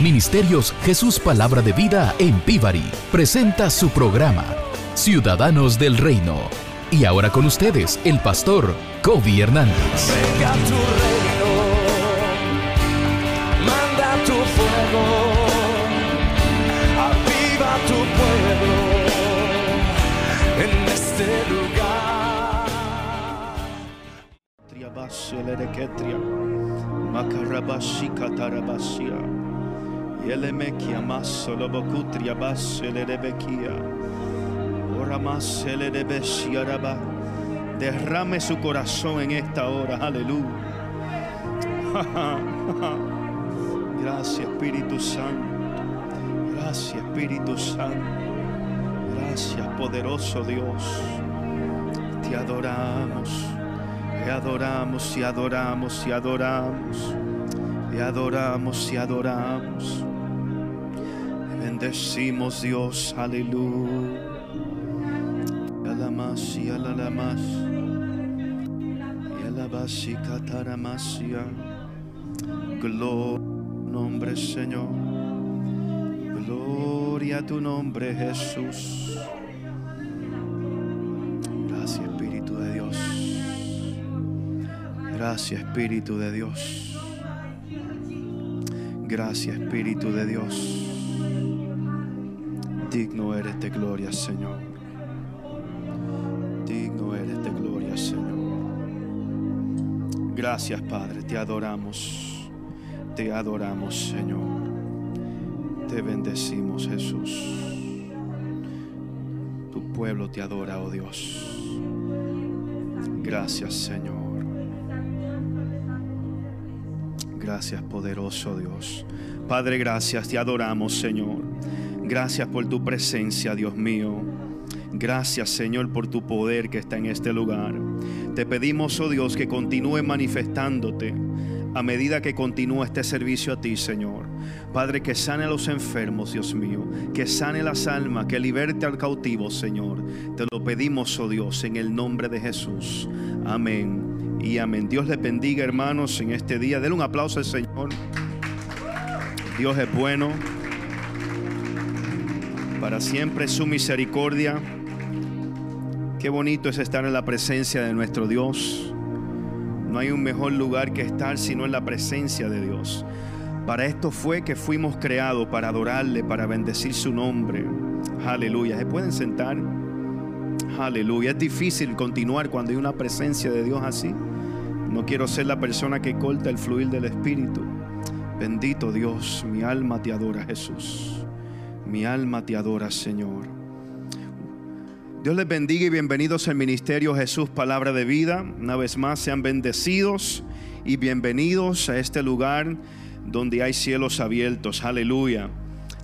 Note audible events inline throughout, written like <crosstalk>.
Ministerios Jesús Palabra de Vida en Pivari presenta su programa Ciudadanos del Reino. Y ahora con ustedes, el pastor Kobe Hernández. Venga tu reino, manda tu fuego, aviva tu pueblo en este lugar. Triabaselereketria, Makarabashikatarabasia, Yelemekia Masolobokutria Baselerebekia, Oramaselebeshiaraba. Derrame su corazón en esta hora, aleluya. <laughs> Gracias Espíritu Santo, gracias Espíritu Santo, gracias poderoso Dios. Te adoramos, te adoramos y adoramos y adoramos, te adoramos y adoramos. Bendecimos Dios, aleluya. Alamas y alalamas. Y alabas y cataramasia. Gloria nombre, Señor. Gloria a tu nombre, Jesús. Gracias, Espíritu de Dios. Gracias, Espíritu de Dios. Gracias, Espíritu de Dios. Digno eres de gloria, Señor. Digno eres de gloria, Señor. Gracias, Padre. Te adoramos. Te adoramos, Señor. Te bendecimos, Jesús. Tu pueblo te adora, oh Dios. Gracias, Señor. Gracias, poderoso Dios. Padre, gracias. Te adoramos, Señor. Gracias por tu presencia, Dios mío. Gracias Señor por tu poder que está en este lugar. Te pedimos, oh Dios, que continúe manifestándote a medida que continúa este servicio a ti, Señor. Padre, que sane a los enfermos, Dios mío. Que sane las almas, que liberte al cautivo, Señor. Te lo pedimos, oh Dios, en el nombre de Jesús. Amén y amén. Dios les bendiga, hermanos, en este día. Denle un aplauso al Señor. Dios es bueno. Para siempre su misericordia. Qué bonito es estar en la presencia de nuestro Dios. No hay un mejor lugar que estar sino en la presencia de Dios. Para esto fue que fuimos creados, para adorarle, para bendecir su nombre. Aleluya. ¿Se pueden sentar? Aleluya. Es difícil continuar cuando hay una presencia de Dios así. No quiero ser la persona que corta el fluir del Espíritu. Bendito Dios, mi alma te adora, Jesús. Mi alma te adora, Señor. Dios les bendiga y bienvenidos al Ministerio Jesús Palabra de Vida. Una vez más, sean bendecidos y bienvenidos a este lugar donde hay cielos abiertos. Aleluya.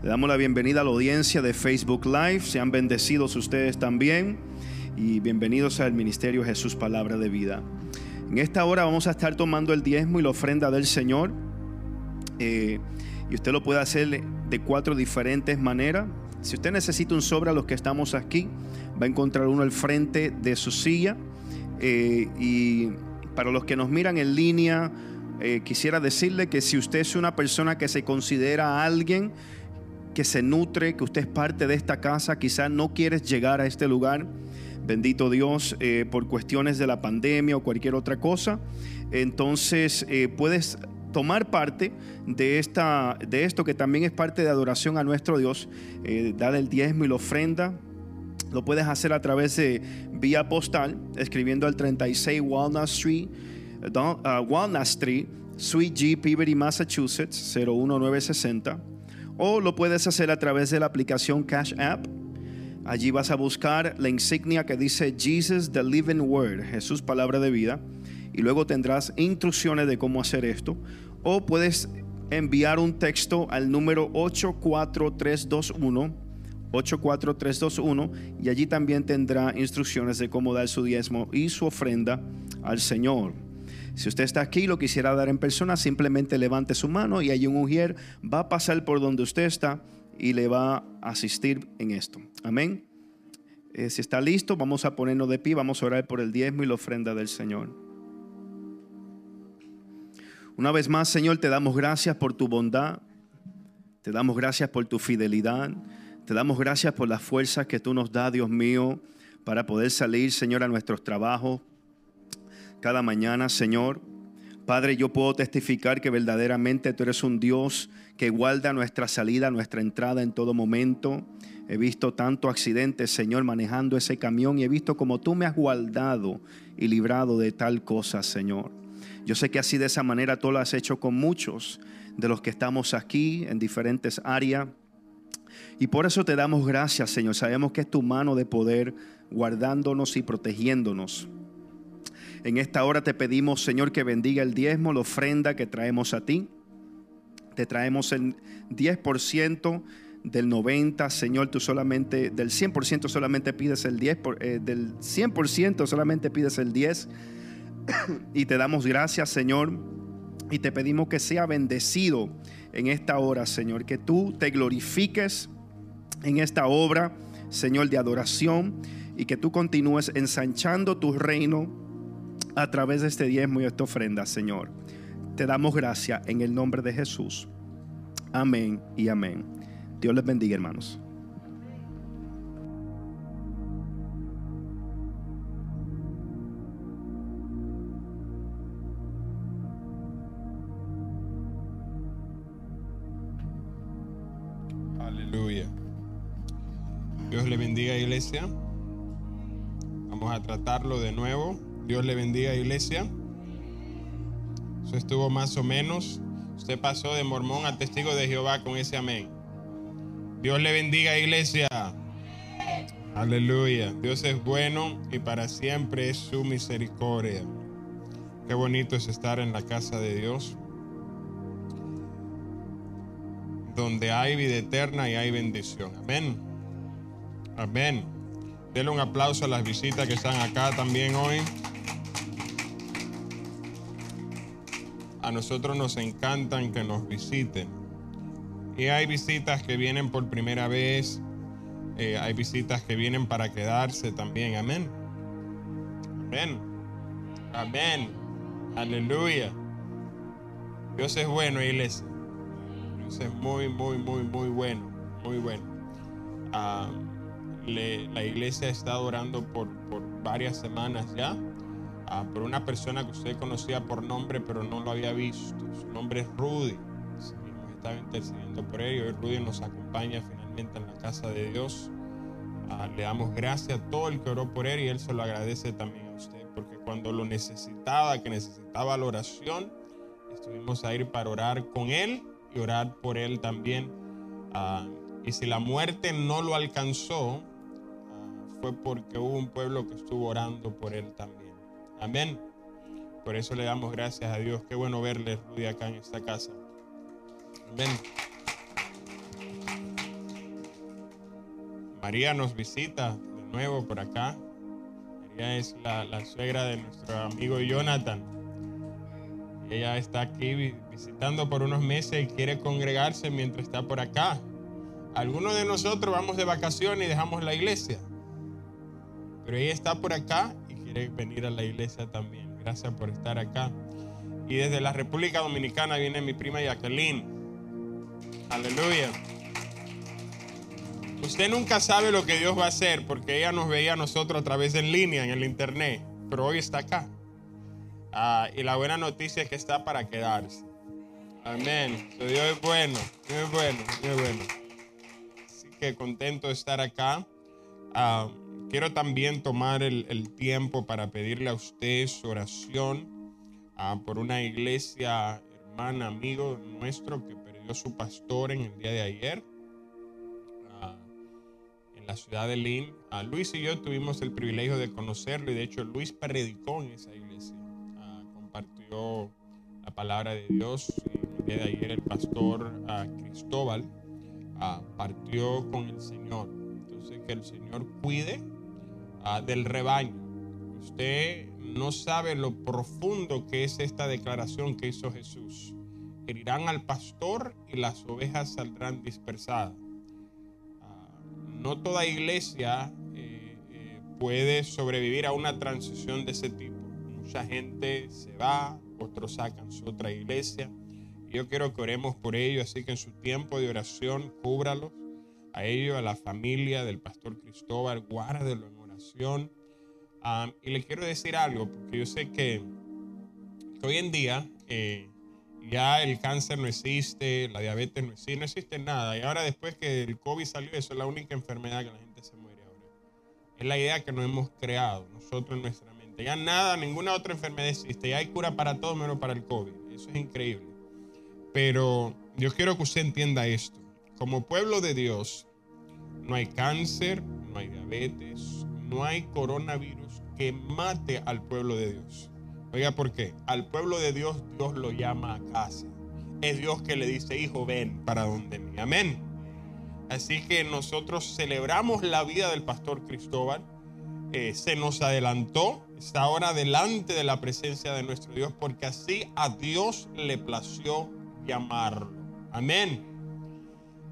Le damos la bienvenida a la audiencia de Facebook Live. Sean bendecidos ustedes también y bienvenidos al Ministerio Jesús Palabra de Vida. En esta hora vamos a estar tomando el diezmo y la ofrenda del Señor. Eh, y usted lo puede hacer de cuatro diferentes maneras. Si usted necesita un sobre a los que estamos aquí, va a encontrar uno al frente de su silla. Eh, y para los que nos miran en línea, eh, quisiera decirle que si usted es una persona que se considera alguien que se nutre, que usted es parte de esta casa, quizás no quieres llegar a este lugar, bendito Dios, eh, por cuestiones de la pandemia o cualquier otra cosa, entonces puedes tomar parte de, esta, de esto que también es parte de adoración a nuestro Dios, eh, dar el diezmo y la ofrenda. Lo puedes hacer a través de vía postal, escribiendo al 36 Walnut Street, uh, Walnut Street, Sweet G, Peabody, Massachusetts, 01960. O lo puedes hacer a través de la aplicación Cash App. Allí vas a buscar la insignia que dice Jesus, the Living Word, Jesús, palabra de vida. Y luego tendrás instrucciones de cómo hacer esto o puedes enviar un texto al número 84321. 84321 y allí también tendrá instrucciones de cómo dar su diezmo y su ofrenda al Señor. Si usted está aquí y lo quisiera dar en persona, simplemente levante su mano y hay un ujier va a pasar por donde usted está y le va a asistir en esto. Amén. Eh, si está listo, vamos a ponernos de pie, vamos a orar por el diezmo y la ofrenda del Señor. Una vez más, Señor, te damos gracias por tu bondad. Te damos gracias por tu fidelidad. Te damos gracias por las fuerzas que tú nos das, Dios mío, para poder salir, Señor, a nuestros trabajos cada mañana, Señor. Padre, yo puedo testificar que verdaderamente tú eres un Dios que guarda nuestra salida, nuestra entrada en todo momento. He visto tanto accidentes, Señor, manejando ese camión y he visto como tú me has guardado y librado de tal cosa, Señor. Yo sé que así de esa manera tú lo has hecho con muchos de los que estamos aquí en diferentes áreas. Y por eso te damos gracias, Señor. Sabemos que es tu mano de poder guardándonos y protegiéndonos. En esta hora te pedimos, Señor, que bendiga el diezmo, la ofrenda que traemos a ti. Te traemos el 10% del 90, Señor, tú solamente, del 100% solamente pides el 10, eh, del 100% solamente pides el 10. Y te damos gracias, Señor, y te pedimos que sea bendecido en esta hora, Señor, que tú te glorifiques en esta obra, Señor, de adoración, y que tú continúes ensanchando tu reino a través de este diezmo y esta ofrenda, Señor. Te damos gracias en el nombre de Jesús. Amén y amén. Dios les bendiga, hermanos. Bendiga, iglesia. Vamos a tratarlo de nuevo. Dios le bendiga, iglesia. Eso estuvo más o menos. Usted pasó de mormón a testigo de Jehová con ese amén. Dios le bendiga, iglesia. Aleluya. Dios es bueno y para siempre es su misericordia. Qué bonito es estar en la casa de Dios, donde hay vida eterna y hay bendición. Amén. Amén. Denle un aplauso a las visitas que están acá también hoy. a nosotros nos encantan que nos visiten. Y hay visitas que vienen por primera vez, eh, hay visitas que vienen para quedarse también. Amén. Amén. Amén. Aleluya. Dios es bueno, iglesia. Dios es muy, muy, muy, muy bueno. Muy bueno. Ah, la iglesia está orando por, por varias semanas ya Ah, por una persona que usted conocía por nombre, pero no lo había visto. Su nombre es Rudy. Hemos estado intercediendo por él y hoy Rudy nos acompaña finalmente en la casa de Dios. Ah, le damos gracias a todo el que oró por él y él se lo agradece también a usted, porque cuando lo necesitaba, que necesitaba la oración, estuvimos ahí para orar con él y orar por él también. Ah, y si la muerte no lo alcanzó, porque hubo un pueblo que estuvo orando por él también. Amén. Por eso le damos gracias a Dios. Qué bueno verle, Rudy, acá en esta casa. Amén. María nos visita de nuevo por acá. María es la, suegra de nuestro amigo Jonathan. Ella está aquí visitando por unos meses y quiere congregarse mientras está por acá. Algunos de nosotros vamos de vacaciones y dejamos la iglesia. Pero ella está por acá venir a la iglesia también. Gracias por estar acá. Y desde la República Dominicana viene mi prima Jacqueline. Aleluya. Usted nunca sabe lo que Dios va a hacer porque ella nos veía a nosotros a través en línea, en el internet, pero hoy está acá. Ah, y la buena noticia es que está para quedarse. Amén. Dios es bueno, Dios es bueno, es bueno. Así que contento de estar acá. Ah, Quiero también tomar el, tiempo para pedirle a usted su oración ah, por una iglesia, hermana, amigo nuestro que perdió su pastor en el día de ayer ah, en la ciudad de Lynn. Ah, Luis y yo tuvimos el privilegio de conocerlo y de hecho Luis predicó en esa iglesia, compartió la palabra de Dios. El día de ayer el pastor Cristóbal partió con el Señor. Entonces que el Señor cuide Ah, del rebaño. Usted no sabe lo profundo que es esta declaración que hizo Jesús. Herirán al pastor y las ovejas saldrán dispersadas. Ah, no toda iglesia eh, eh, puede sobrevivir a una transición de ese tipo. Mucha gente se va, otros sacan su otra iglesia. Yo quiero que oremos por ellos, así que en su tiempo de oración, cúbralos a ellos, a la familia del pastor Cristóbal, guárdelo en oración. Ah, y le quiero decir algo, porque yo sé que hoy en día eh, ya el cáncer no existe, la diabetes no existe, no existe nada. Y ahora después que el COVID salió, eso es la única enfermedad que la gente se muere ahora. Es la idea que nos hemos creado nosotros en nuestra mente. Ya nada, ninguna otra enfermedad existe. Ya hay cura para todo menos para el COVID. Eso es increíble. Pero yo quiero que usted entienda esto. Como pueblo de Dios, no hay cáncer, no hay diabetes, no hay coronavirus que mate al pueblo de Dios. Oiga, ¿por qué? Al pueblo de Dios, Dios lo llama a casa. Es Dios que le dice, hijo, ven para donde mí. Amén. Así que nosotros celebramos la vida del pastor Cristóbal. Eh, se nos adelantó, está ahora delante de la presencia de nuestro Dios, porque así a Dios le plació llamarlo. Amén.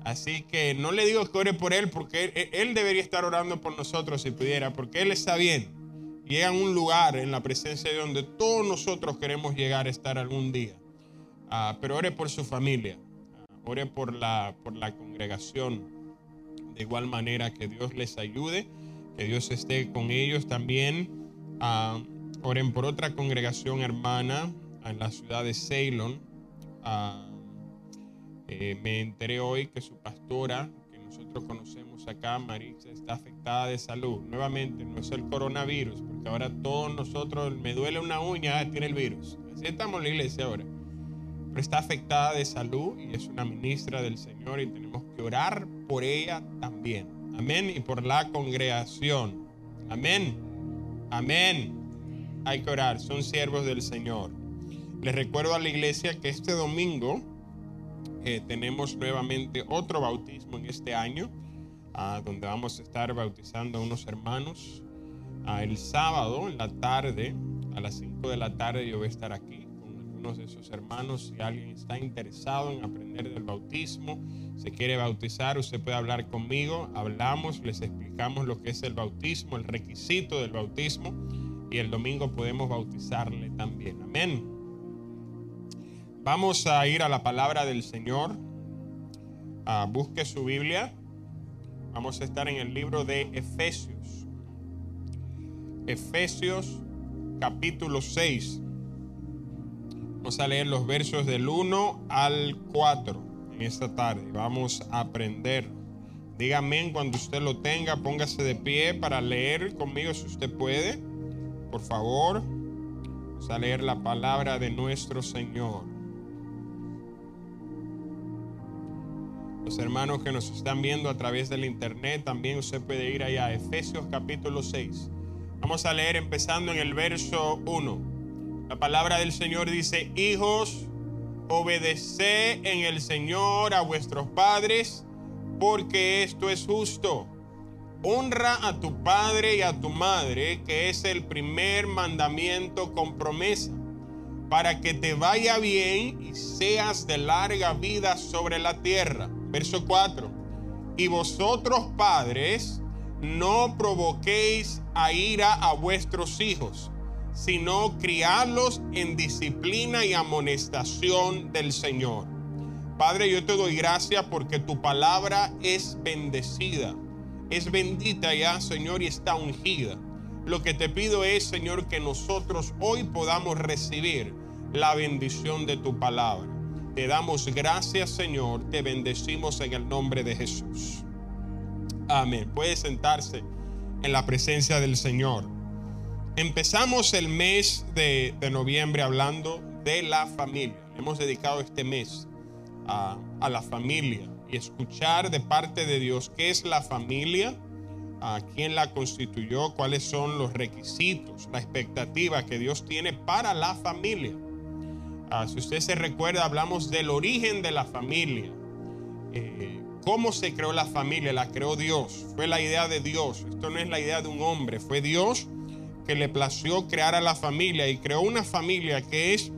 Así que no le digo que ore por él, porque él, debería estar orando por nosotros si pudiera, porque él está bien. Llega a un lugar en la presencia de donde todos nosotros queremos llegar a estar algún día. Ah, pero ore por su familia, ah, ore por la, por la congregación. De igual manera que Dios les ayude, que Dios esté con ellos también. Ah, oren por otra congregación hermana en la ciudad de Ceylon. Eh, me enteré hoy que su pastora, que nosotros conocemos acá, Marisa, está afectada de salud. Nuevamente, no es el coronavirus, porque ahora todos nosotros, me duele una uña, ah, tiene el virus. Así la iglesia ahora. Pero está afectada de salud y es una ministra del Señor y tenemos que orar por ella también. Amén. Y por la congregación. Amén. Amén. Hay que orar. Son siervos del Señor. Les recuerdo a la iglesia que este domingo eh, tenemos nuevamente otro bautismo en este año, ah, donde vamos a estar bautizando a unos hermanos. Ah, el sábado en la tarde, a las 5 de la tarde, yo voy a estar aquí con algunos de esos hermanos. Si alguien está interesado en aprender del bautismo, se quiere bautizar, usted puede hablar conmigo. Hablamos, les explicamos lo que es el bautismo, el requisito del bautismo. Y el domingo podemos bautizarle también. Amén. Vamos a ir a la palabra del Señor. Ah, busque su Biblia. Vamos a estar en el libro de Efesios. Efesios capítulo 6. Vamos a leer los versos del 1 al 4 en esta tarde. Vamos a aprender. Dígame cuando usted lo tenga, póngase de pie para leer conmigo si usted puede. Por favor, vamos a leer la palabra de nuestro Señor. Los hermanos que nos están viendo a través del internet, también usted puede ir allá, Efesios capítulo 6. Vamos a leer empezando en el verso 1. La palabra del Señor dice, hijos, obedeced en el Señor a vuestros padres, porque esto es justo. Honra a tu padre y a tu madre, que es el primer mandamiento con promesa, para que te vaya bien y seas de larga vida sobre la tierra. Verso 4. Y vosotros padres, no provoquéis a ira a vuestros hijos, sino criadlos en disciplina y amonestación del Señor. Padre, yo te doy gracias porque tu palabra es bendecida, es bendita ya, Señor, y está ungida. Lo que te pido es, Señor, que nosotros hoy podamos recibir la bendición de tu palabra. Te damos gracias, Señor. Te bendecimos en el nombre de Jesús. Amén. Puede sentarse en la presencia del Señor. Empezamos el mes de, noviembre hablando de la familia. Hemos dedicado este mes a, a, la familia y escuchar de parte de Dios qué es la familia, a quién la constituyó, cuáles son los requisitos, la expectativa que Dios tiene para la familia. Ah, si usted se recuerda, hablamos del origen de la familia. Eh, ¿Cómo se creó la familia? La creó Dios. Fue la idea de Dios. Esto no es la idea de un hombre. Fue Dios que le plació crear a la familia y creó una familia que es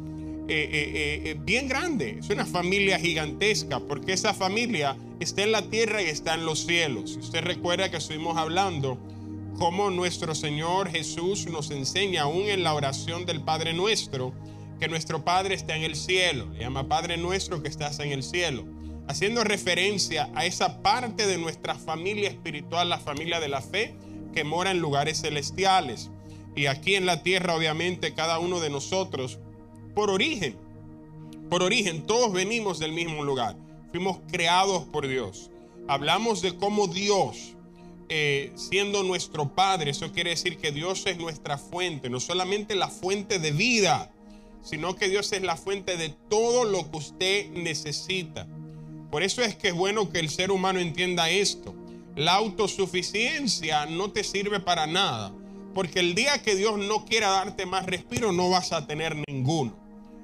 eh, eh, bien grande. Es una familia gigantesca porque esa familia está en la tierra y está en los cielos. Si usted recuerda que estuvimos hablando cómo nuestro Señor Jesús nos enseña aún en la oración del Padre nuestro que nuestro Padre está en el cielo. Le llama Padre nuestro que estás en el cielo. Haciendo referencia a esa parte de nuestra familia espiritual, la familia de la fe, que mora en lugares celestiales. Y aquí en la tierra, obviamente, cada uno de nosotros, por origen, por origen, todos venimos del mismo lugar. Fuimos creados por Dios. Hablamos de cómo Dios, eh, siendo nuestro Padre, eso quiere decir que Dios es nuestra fuente, no solamente la fuente de vida, sino que Dios es la fuente de todo lo que usted necesita. Por eso es que es bueno que el ser humano entienda esto. La autosuficiencia no te sirve para nada, porque el día que Dios no quiera darte más respiro, no vas a tener ninguno.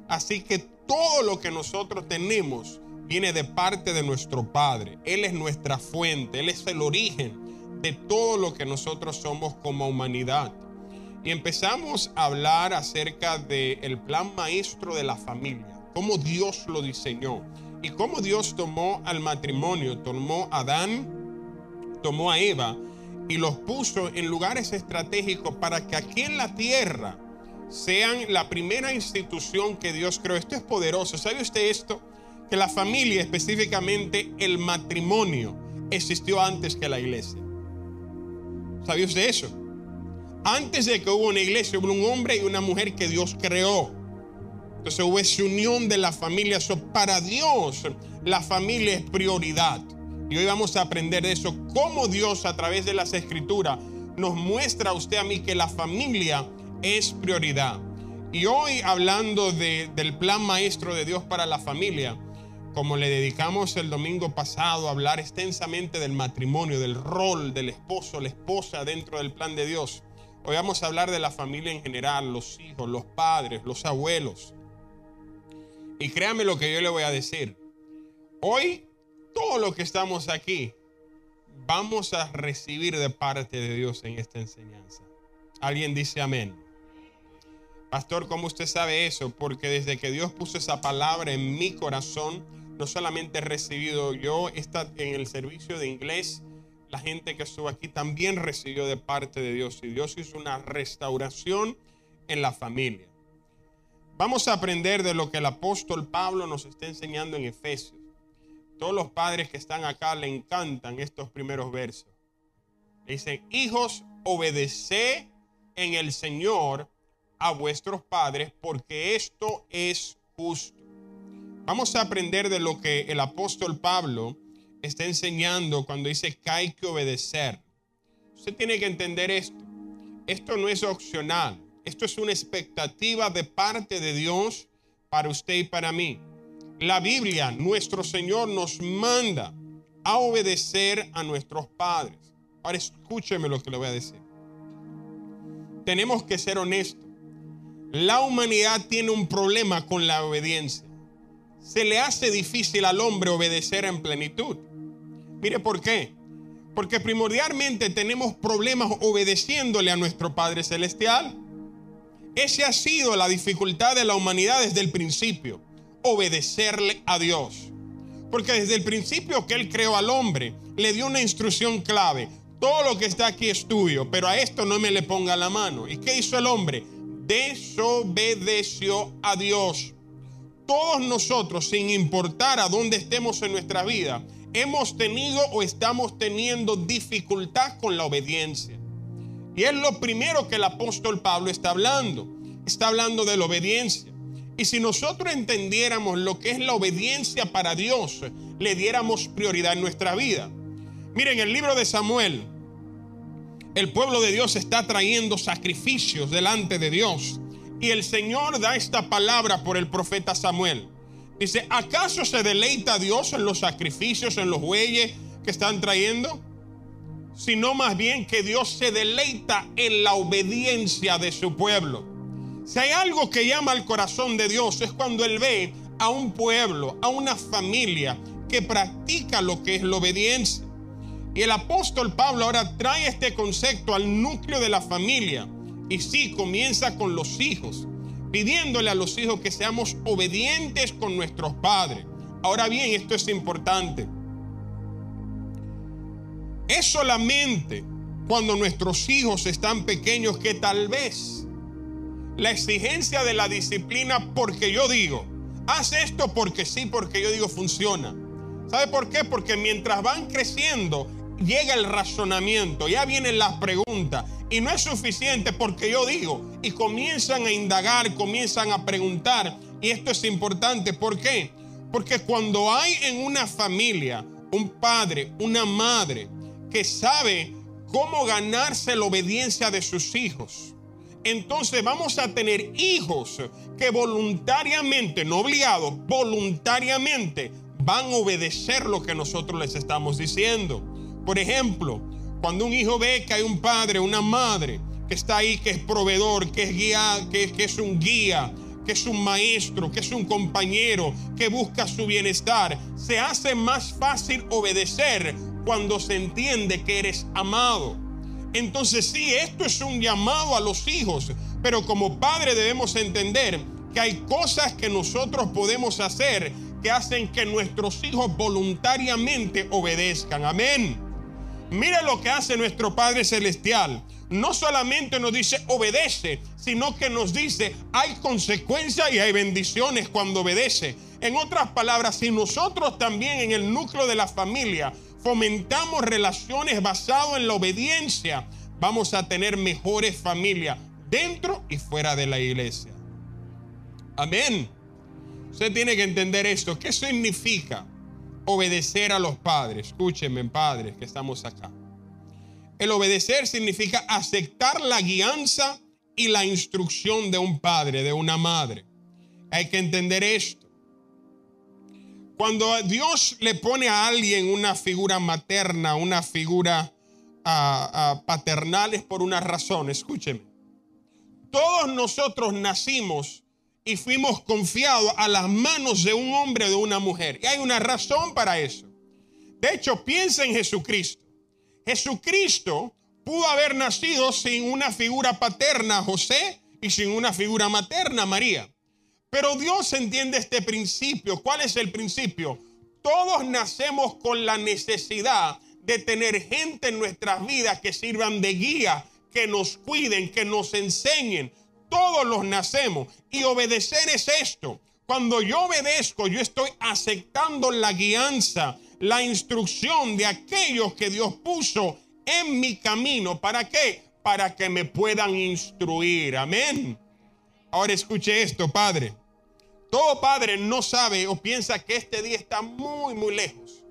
Así que todo lo que nosotros tenemos viene de parte de nuestro Padre. Él es nuestra fuente, Él es el origen de todo lo que nosotros somos como humanidad. Y empezamos a hablar acerca del plan maestro de la familia, cómo Dios lo diseñó y cómo Dios tomó al matrimonio, tomó a Adán, tomó a Eva y los puso en lugares estratégicos para que aquí en la tierra sean la primera institución que Dios creó. Esto es poderoso. ¿Sabe usted esto? Que la familia, específicamente el matrimonio, existió antes que la iglesia. ¿Sabía usted eso? Antes de que hubo una iglesia, hubo un hombre y una mujer que Dios creó. Entonces hubo esa unión de la familia. para Dios, la familia es prioridad. Y hoy vamos a aprender de eso, cómo Dios a través de las escrituras nos muestra a usted a mí que la familia es prioridad. Y hoy hablando del plan maestro de Dios para la familia, como le dedicamos el domingo pasado a hablar extensamente del matrimonio, del rol del esposo, la esposa dentro del plan de Dios. Hoy vamos a hablar de la familia en general, los hijos, los padres, los abuelos. Y créame lo que yo le voy a decir. Hoy, todo lo que estamos aquí, vamos a recibir de parte de Dios en esta enseñanza. Alguien dice amén. Pastor, ¿cómo usted sabe eso? Porque desde que Dios puso esa palabra en mi corazón, no solamente he recibido yo está en el servicio de inglés, la gente que estuvo aquí también recibió de parte de Dios y Dios hizo una restauración en la familia. Vamos a aprender de lo que el apóstol Pablo nos está enseñando en Efesios. Todos los padres que están acá le encantan estos primeros versos. Dicen, hijos, obedece en el Señor a vuestros padres, porque esto es justo. Vamos a aprender de lo que el apóstol Pablo está enseñando cuando dice que hay que obedecer. Usted tiene que entender esto. Esto no es opcional. Esto es una expectativa de parte de Dios para usted y para mí. La Biblia, nuestro Señor nos manda a obedecer a nuestros padres. Ahora escúcheme lo que le voy a decir. Tenemos que ser honestos. La humanidad tiene un problema con la obediencia. Se le hace difícil al hombre obedecer en plenitud. Mire por qué. Porque primordialmente tenemos problemas obedeciéndole a nuestro Padre Celestial. Esa ha sido la dificultad de la humanidad desde el principio. Obedecerle a Dios. Porque desde el principio que Él creó al hombre, le dio una instrucción clave. Todo lo que está aquí es tuyo, pero a esto no me le ponga la mano. ¿Y qué hizo el hombre? desobedeció a Dios. Todos nosotros, sin importar a dónde estemos en nuestra vida, hemos tenido o estamos teniendo dificultad con la obediencia. Y es lo primero que el apóstol Pablo está hablando. Está hablando de la obediencia. Y si nosotros entendiéramos lo que es la obediencia para Dios, le diéramos prioridad en nuestra vida. Miren, el libro de Samuel, el pueblo de Dios está trayendo sacrificios delante de Dios. Y el Señor da esta palabra por el profeta Samuel. Dice, ¿acaso se deleita Dios en los sacrificios, en los bueyes que están trayendo? Sino más bien que Dios se deleita en la obediencia de su pueblo. Si hay algo que llama al corazón de Dios es cuando Él ve a un pueblo, a una familia que practica lo que es la obediencia. Y el apóstol Pablo ahora trae este concepto al núcleo de la familia. Y sí, comienza con los hijos, pidiéndole a los hijos que seamos obedientes con nuestros padres. Ahora bien, esto es importante. Es solamente cuando nuestros hijos están pequeños que tal vez la exigencia de la disciplina porque yo digo. Haz esto porque sí, porque yo digo funciona. ¿Sabe por qué? Porque mientras van creciendo, llega el razonamiento, ya vienen las preguntas. Y no es suficiente porque yo digo. Y comienzan a indagar, comienzan a preguntar. Y esto es importante. ¿Por qué? Porque cuando hay en una familia un padre, una madre que sabe cómo ganarse la obediencia de sus hijos, entonces vamos a tener hijos que voluntariamente, no obligados, voluntariamente van a obedecer lo que nosotros les estamos diciendo. Por ejemplo, cuando un hijo ve que hay un padre, una madre que está ahí, que es proveedor, que es guía, que, es un guía, que es un maestro, que es un compañero, que busca su bienestar, se hace más fácil obedecer cuando se entiende que eres amado. Entonces sí, esto es un llamado a los hijos, pero como padre debemos entender que hay cosas que nosotros podemos hacer que hacen que nuestros hijos voluntariamente obedezcan. Amén. Mire lo que hace nuestro Padre Celestial. No solamente nos dice obedece, sino que nos dice hay consecuencias y hay bendiciones cuando obedece. En otras palabras, si nosotros también en el núcleo de la familia fomentamos relaciones basadas en la obediencia, vamos a tener mejores familias dentro y fuera de la iglesia. Amén. Usted tiene que entender esto. ¿Qué significa obedecer a los padres? Escúchenme, padres, que estamos acá. El obedecer significa aceptar la guianza y la instrucción de un padre, de una madre. Hay que entender esto. Cuando Dios le pone a alguien una figura materna, una figura ah, ah, paternal, es por una razón. Escúcheme. Todos nosotros nacimos y fuimos confiados a las manos de un hombre o de una mujer. Y hay una razón para eso. De hecho, piensa en Jesucristo. Jesucristo pudo haber nacido sin una figura paterna, José, y sin una figura materna, María. Pero Dios entiende este principio. ¿Cuál es el principio? Todos nacemos con la necesidad de tener gente en nuestras vidas que sirvan de guía, que nos cuiden, que nos enseñen. Todos los nacemos. Y obedecer es esto. Cuando yo obedezco, yo estoy aceptando la guianza, la instrucción de aquellos que Dios puso en mi camino. ¿Para qué? Para que me puedan instruir. Amén. Ahora escuche esto, Padre. Todo padre no sabe o piensa que este día está muy, muy lejos.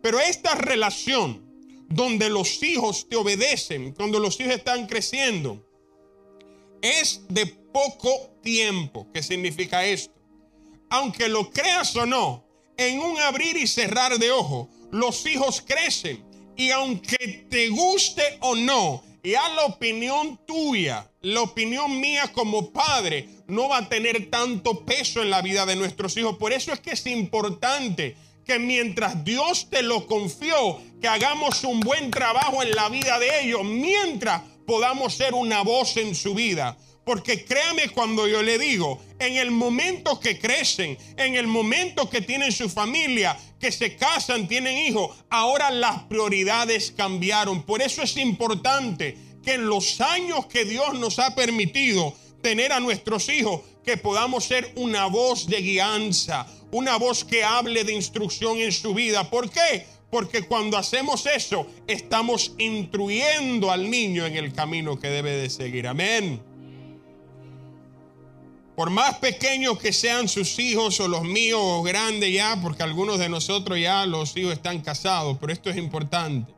Pero esta relación donde los hijos te obedecen, cuando los hijos están creciendo, es de poco tiempo. ¿Qué significa esto? Aunque lo creas o no, en un abrir y cerrar de ojo, los hijos crecen. Y aunque te guste o no, ya la opinión tuya, la opinión mía como padre, no va a tener tanto peso en la vida de nuestros hijos. Por eso es que es importante que mientras Dios te lo confió, que hagamos un buen trabajo en la vida de ellos, mientras podamos ser una voz en su vida. Porque créame cuando yo le digo, en el momento que crecen, en el momento que tienen su familia, que se casan, tienen hijos, ahora las prioridades cambiaron. Por eso es importante que en los años que Dios nos ha permitido tener a nuestros hijos, que podamos ser una voz de guianza, una voz que hable de instrucción en su vida. ¿Por qué? Porque cuando hacemos eso, estamos instruyendo al niño en el camino que debe de seguir. Amén. Por más pequeños que sean sus hijos o los míos o grandes ya, porque algunos de nosotros ya los hijos están casados, pero esto es importante.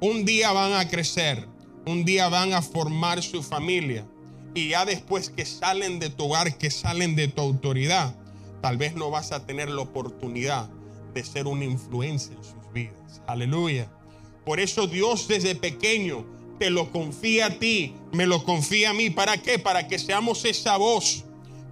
Un día van a crecer, un día van a formar su familia y ya después que salen de tu hogar, que salen de tu autoridad, tal vez no vas a tener la oportunidad de ser una influencia en sus Aleluya. Por eso Dios desde pequeño te lo confía a ti, me lo confía a mí. ¿Para qué? Para que seamos esa voz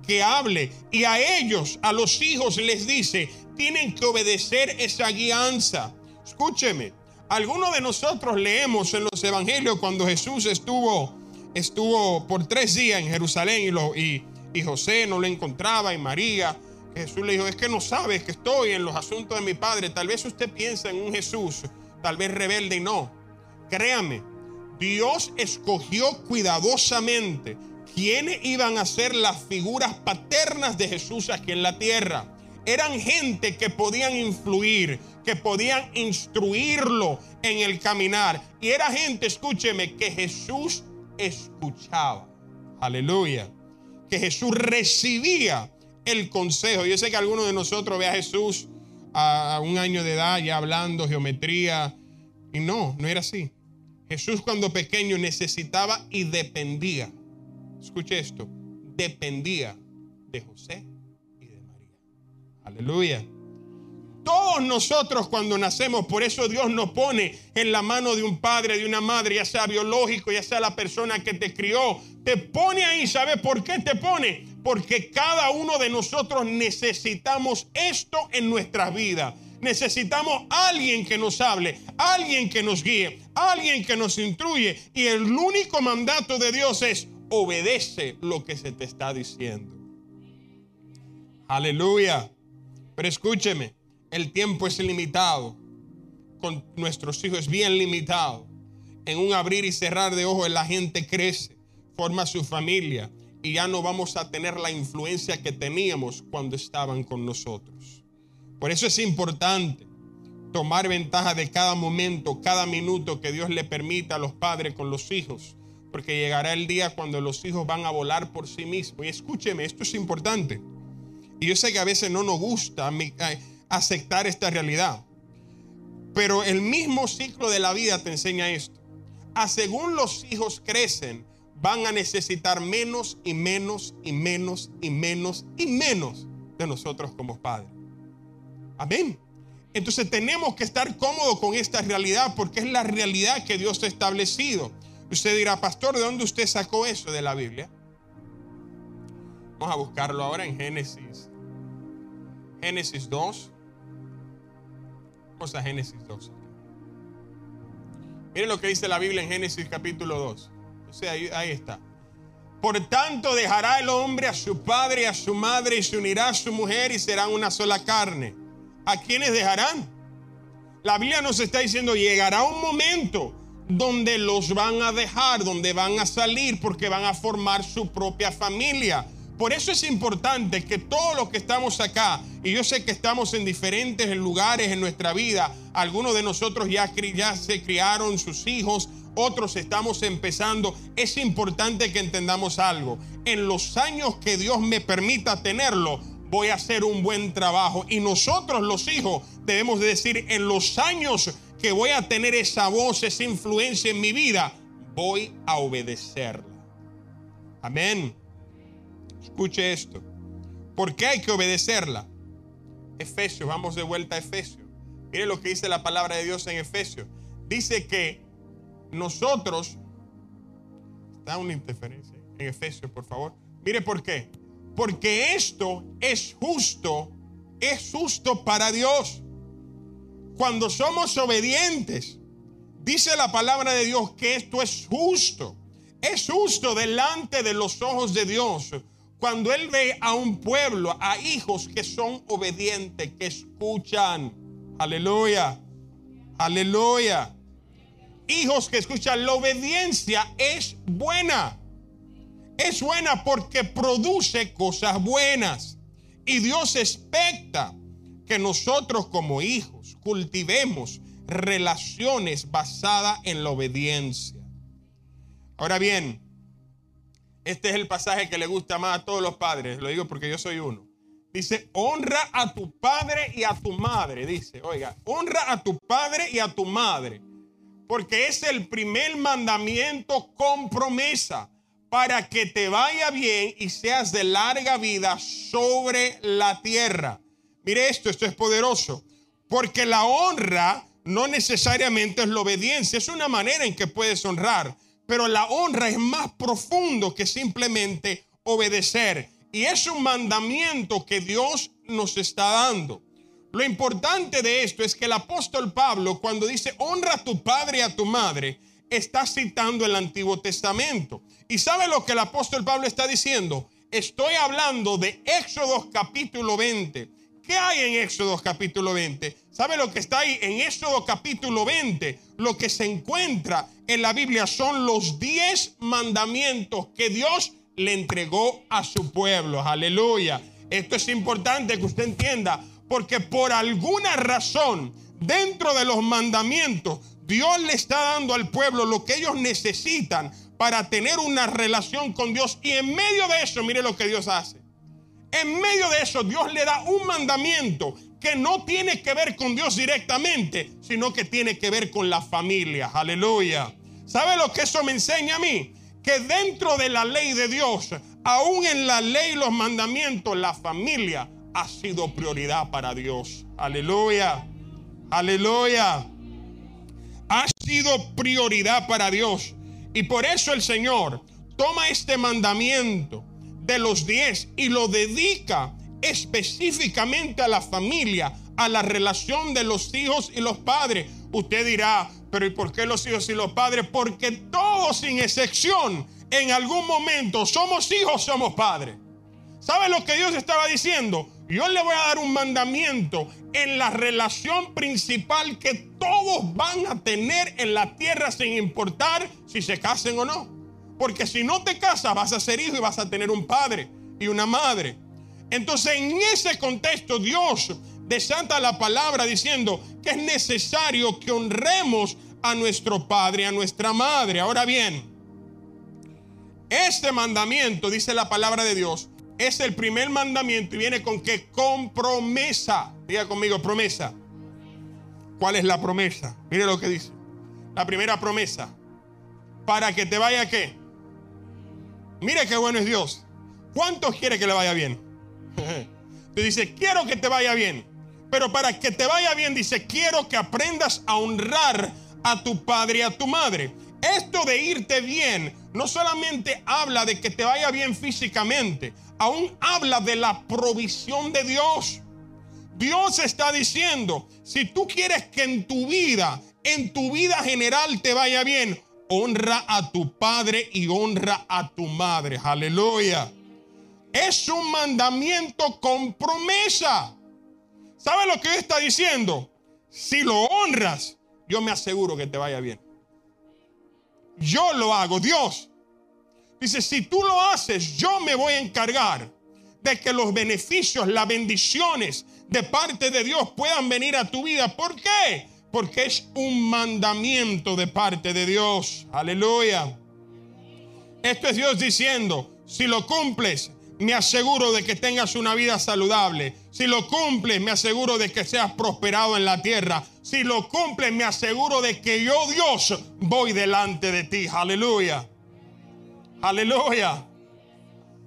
que hable y a ellos, a los hijos les dice, tienen que obedecer esa guianza. Escúcheme, algunos de nosotros leemos en los evangelios cuando Jesús estuvo, estuvo por tres días en Jerusalén y, lo, y, y José no lo encontraba y María. Jesús le dijo, es que no sabes que estoy en los asuntos de mi Padre. Tal vez usted piensa en un Jesús, tal vez rebelde y no. Créame, Dios escogió cuidadosamente ¿quiénes iban a ser las figuras paternas de Jesús aquí en la tierra? Eran gente que podían influir, que podían instruirlo en el caminar. Y era gente, escúcheme, que Jesús escuchaba. Aleluya. Que Jesús recibía el consejo. Yo sé que algunos de nosotros ve a Jesús a un año de edad ya hablando geometría. Y no, no era así. Jesús cuando pequeño necesitaba y dependía. Escuche esto. Dependía de José y de María. Aleluya. Todos nosotros cuando nacemos, por eso Dios nos pone en la mano de un padre, de una madre, ya sea biológico, ya sea la persona que te crió, te pone ahí, ¿sabe por qué te pone? Porque cada uno de nosotros necesitamos esto en nuestras vidas. Necesitamos alguien que nos hable, alguien que nos guíe, alguien que nos instruye. Y el único mandato de Dios es obedece lo que se te está diciendo. Aleluya. Pero escúcheme, el tiempo es limitado. Con nuestros hijos es bien limitado. En un abrir y cerrar de ojos la gente crece, forma su familia y ya no vamos a tener la influencia que teníamos cuando estaban con nosotros. Por eso es importante tomar ventaja de cada momento, cada minuto que Dios le permita a los padres con los hijos, porque llegará el día cuando los hijos van a volar por sí mismos. Y escúcheme, esto es importante. Y yo sé que a veces no nos gusta aceptar esta realidad, pero el mismo ciclo de la vida te enseña esto. A según los hijos crecen, van a necesitar menos y menos y menos y menos y menos de nosotros como padres. Amén. Entonces tenemos que estar cómodos con esta realidad porque es la realidad que Dios ha establecido. Usted dirá, pastor, ¿de dónde usted sacó eso de la Biblia? Vamos a buscarlo ahora en Génesis. Génesis 2. Vamos a Génesis 2. Miren lo que dice la Biblia en Génesis capítulo 2 ahí, está. Por tanto, dejará el hombre a su padre y a su madre y se unirá a su mujer y serán una sola carne. ¿A quiénes dejarán? La Biblia nos está diciendo, llegará un momento donde los van a dejar, donde van a salir porque van a formar su propia familia. Por eso es importante que todos los que estamos acá, y yo sé que estamos en diferentes lugares en nuestra vida, algunos de nosotros ya, ya se criaron sus hijos, otros estamos empezando, es importante que entendamos algo. En los años que Dios me permita tenerlo, voy a hacer un buen trabajo. Y nosotros los hijos debemos decir, en los años que voy a tener esa voz, esa influencia en mi vida, voy a obedecerla. Amén. Escuche esto. ¿Por qué hay que obedecerla? Efesios, vamos de vuelta a Efesios. Mire lo que dice la palabra de Dios en Efesios. Dice que nosotros, da una interferencia en Efesios, por favor. Mire por qué. Porque esto es justo, es justo para Dios. Cuando somos obedientes, dice la palabra de Dios que esto es justo. Es justo delante de los ojos de Dios. Cuando Él ve a un pueblo, a hijos que son obedientes, que escuchan. Aleluya. Aleluya hijos que escuchan, la obediencia es buena. Es buena porque produce cosas buenas. Y Dios expecta que nosotros como hijos cultivemos relaciones basadas en la obediencia. Ahora bien, este es el pasaje que le gusta más a todos los padres, lo digo porque yo soy uno. Dice, honra a tu padre y a tu madre. Dice, oiga, honra a tu padre y a tu madre porque es el primer mandamiento con promesa para que te vaya bien y seas de larga vida sobre la tierra. Mire esto, esto es poderoso. Porque la honra no necesariamente es la obediencia, es una manera en que puedes honrar, pero la honra es más profundo que simplemente obedecer. Y es un mandamiento que Dios nos está dando. Lo importante de esto es que el apóstol Pablo, cuando dice honra a tu padre y a tu madre, está citando el Antiguo Testamento. ¿Y sabe lo que el apóstol Pablo está diciendo? Estoy hablando de Éxodo capítulo 20. ¿Qué hay en Éxodo capítulo 20? ¿Sabe lo que está ahí? En Éxodo capítulo 20, lo que se encuentra en la Biblia son los 10 mandamientos que Dios le entregó a su pueblo. Aleluya. Esto es importante que usted entienda, porque por alguna razón, dentro de los mandamientos, Dios le está dando al pueblo lo que ellos necesitan para tener una relación con Dios. Y en medio de eso, mire lo que Dios hace. En medio de eso, Dios le da un mandamiento que no tiene que ver con Dios directamente, sino que tiene que ver con la familia. Aleluya. ¿Sabe lo que eso me enseña a mí? Que dentro de la ley de Dios, aún en la ley los mandamientos, la familia ha sido prioridad para Dios. Aleluya. Aleluya. Ha sido prioridad para Dios. Y por eso el Señor toma este mandamiento de los diez y lo dedica específicamente a la familia, a la relación de los hijos y los padres. Usted dirá, pero ¿y por qué los hijos y los padres? Porque todos sin excepción en algún momento somos hijos, somos padres. ¿Sabe lo que Dios estaba diciendo? Yo le voy a dar un mandamiento en la relación principal que todos van a tener en la tierra sin importar si se casen o no. Porque si no te casas vas a ser hijo y vas a tener un padre y una madre. Entonces en ese contexto Dios desata la palabra diciendo que es necesario que honremos a nuestro padre, a nuestra madre. Ahora bien, este mandamiento, dice la palabra de Dios, es el primer mandamiento y viene con que con promesa. Diga conmigo, promesa. ¿Cuál es la promesa? Mire lo que dice. La primera promesa. Para que te vaya qué. Mire qué bueno es Dios. ¿Cuántos quiere que le vaya bien? <laughs> Te dice, quiero que te vaya bien. Pero para que te vaya bien, dice, quiero que aprendas a honrar a tu padre y a tu madre. Esto de irte bien no solamente habla de que te vaya bien físicamente, aún habla de la provisión de Dios. Dios está diciendo, si tú quieres que en tu vida, en tu vida general te vaya bien, honra a tu padre y honra a tu madre. Aleluya. Es un mandamiento con promesa. ¿Sabe lo que está diciendo? Si lo honras, yo me aseguro que te vaya bien. Yo lo hago, Dios. Dice, si tú lo haces, yo me voy a encargar de que los beneficios, las bendiciones de parte de Dios puedan venir a tu vida. ¿Por qué? Porque es un mandamiento de parte de Dios. Aleluya. Esto es Dios diciendo, si lo cumples, me aseguro de que tengas una vida saludable. Si lo cumples, me aseguro de que seas prosperado en la tierra. Si lo cumples, me aseguro de que yo, Dios, voy delante de ti. Aleluya. Aleluya.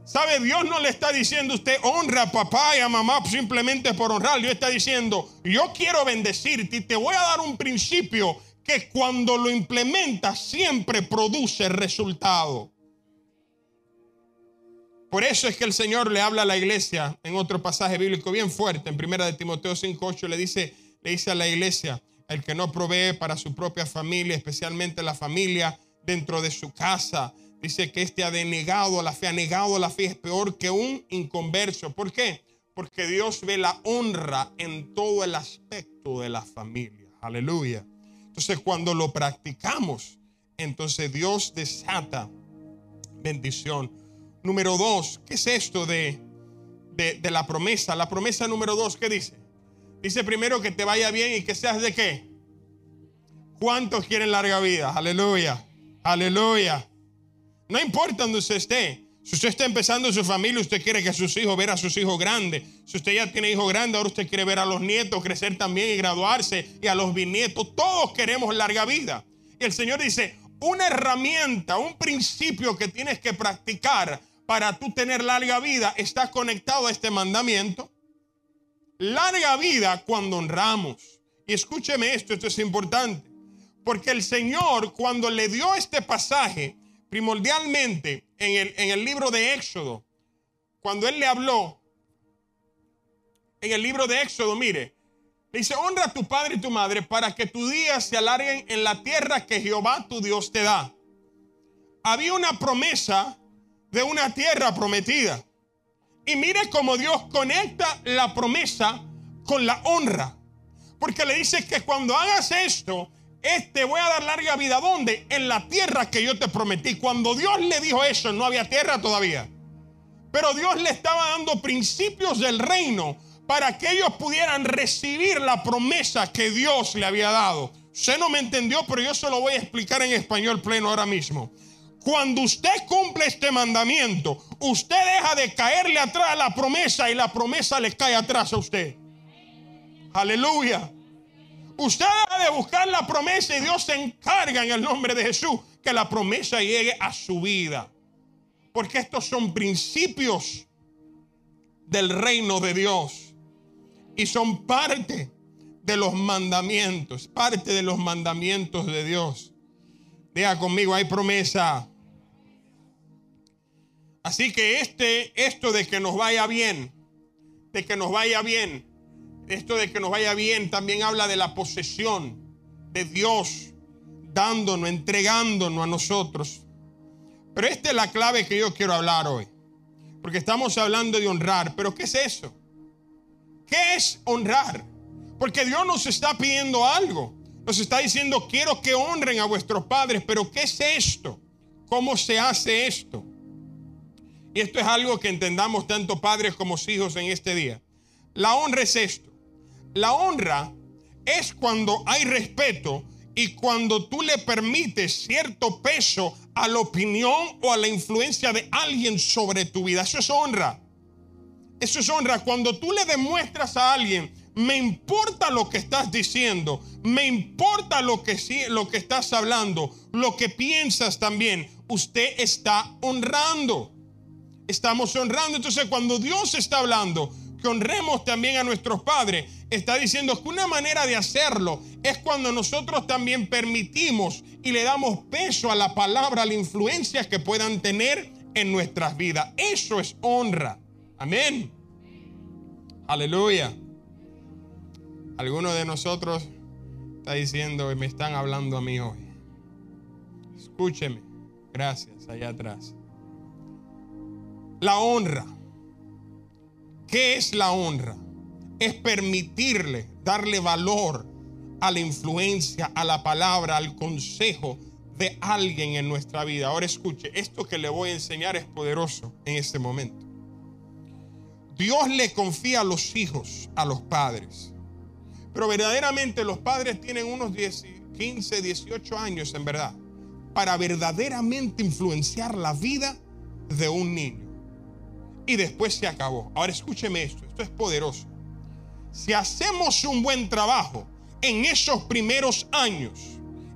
¿Sabe? Dios no le está diciendo usted honra a papá y a mamá simplemente por honrar. Dios está diciendo, yo quiero bendecirte y te voy a dar un principio que cuando lo implementas siempre produce resultado. Por eso es que el Señor le habla a la iglesia en otro pasaje bíblico bien fuerte, en primera de Timoteo 5:8 le dice, le dice a la iglesia, el que no provee para su propia familia, especialmente la familia dentro de su casa, dice que este ha denegado la fe, ha negado la fe, es peor que un inconverso. ¿Por qué? Porque Dios ve la honra en todo el aspecto de la familia. Aleluya. Entonces cuando lo practicamos, entonces Dios desata bendición número dos, ¿qué es esto de, de, la promesa? La promesa número dos, ¿qué dice? Dice primero que te vaya bien y que seas de qué. ¿Cuántos quieren larga vida? Aleluya. Aleluya. No importa donde usted esté. Si usted está empezando su familia, usted quiere que sus hijos, ver a sus hijos grandes. Si usted ya tiene hijos grandes, ahora usted quiere ver a los nietos crecer también y graduarse y a los bisnietos. Todos queremos larga vida. Y el Señor dice, una herramienta, un principio que tienes que practicar para tú tener larga vida está conectado a este mandamiento. Larga vida cuando honramos. Y escúcheme esto, esto es importante. Porque el Señor cuando le dio este pasaje, primordialmente en el, en el libro de Éxodo, cuando Él le habló, en el libro de Éxodo, mire, le dice, honra a tu padre y tu madre para que tus días se alarguen en la tierra que Jehová tu Dios te da. Había una promesa de una tierra prometida. Y mire cómo Dios conecta la promesa con la honra. Porque le dice que cuando hagas esto, este voy a dar larga vida. ¿Dónde? En la tierra que yo te prometí. Cuando Dios le dijo eso, no había tierra todavía. Pero Dios le estaba dando principios del reino para que ellos pudieran recibir la promesa que Dios le había dado. Usted no me entendió, pero yo se lo voy a explicar en español pleno ahora mismo. Cuando usted cumple este mandamiento, usted deja de caerle atrás a la promesa y la promesa le cae atrás a usted. Aleluya. Usted deja de buscar la promesa y Dios se encarga en el nombre de Jesús que la promesa llegue a su vida. Porque estos son principios del reino de Dios. Y son parte de los mandamientos, parte de los mandamientos de Dios. Diga conmigo, hay promesa. Así que este, esto de que nos vaya bien, de que nos vaya bien, esto de que nos vaya bien también habla de la posesión de Dios dándonos, entregándonos a nosotros. Pero esta es la clave que yo quiero hablar hoy. Porque estamos hablando de honrar. Pero ¿qué es eso? ¿Qué es honrar? Porque Dios nos está pidiendo algo. Nos está diciendo, quiero que honren a vuestros padres. Pero ¿qué es esto? ¿Cómo se hace esto? Y esto es algo que entendamos tanto padres como hijos en este día. La honra es esto. La honra es cuando hay respeto y cuando tú le permites cierto peso a la opinión o a la influencia de alguien sobre tu vida. Eso es honra. Eso es honra. Cuando tú le demuestras a alguien, me importa lo que estás diciendo, me importa lo que, lo que estás hablando, lo que piensas también, usted está honrando. Estamos honrando. Entonces cuando Dios está hablando, que honremos también a nuestros padres, está diciendo que una manera de hacerlo es cuando nosotros también permitimos y le damos peso a la palabra, a la influencia que puedan tener en nuestras vidas. Eso es honra. Amén. Aleluya. Alguno de nosotros está diciendo, me están hablando a mí hoy. Escúcheme. Gracias, allá atrás. La honra ¿Qué es la honra? Es permitirle, darle valor a la influencia, a la palabra, al consejo de alguien en nuestra vida. Ahora escuche, esto que le voy a enseñar es poderoso en este momento. Dios le confía a los hijos, a los padres. Pero verdaderamente los padres tienen unos 10, 15, 18 años en verdad para verdaderamente influenciar la vida de un niño y después se acabó. Ahora escúcheme esto, esto es poderoso. Si hacemos un buen trabajo en esos primeros años,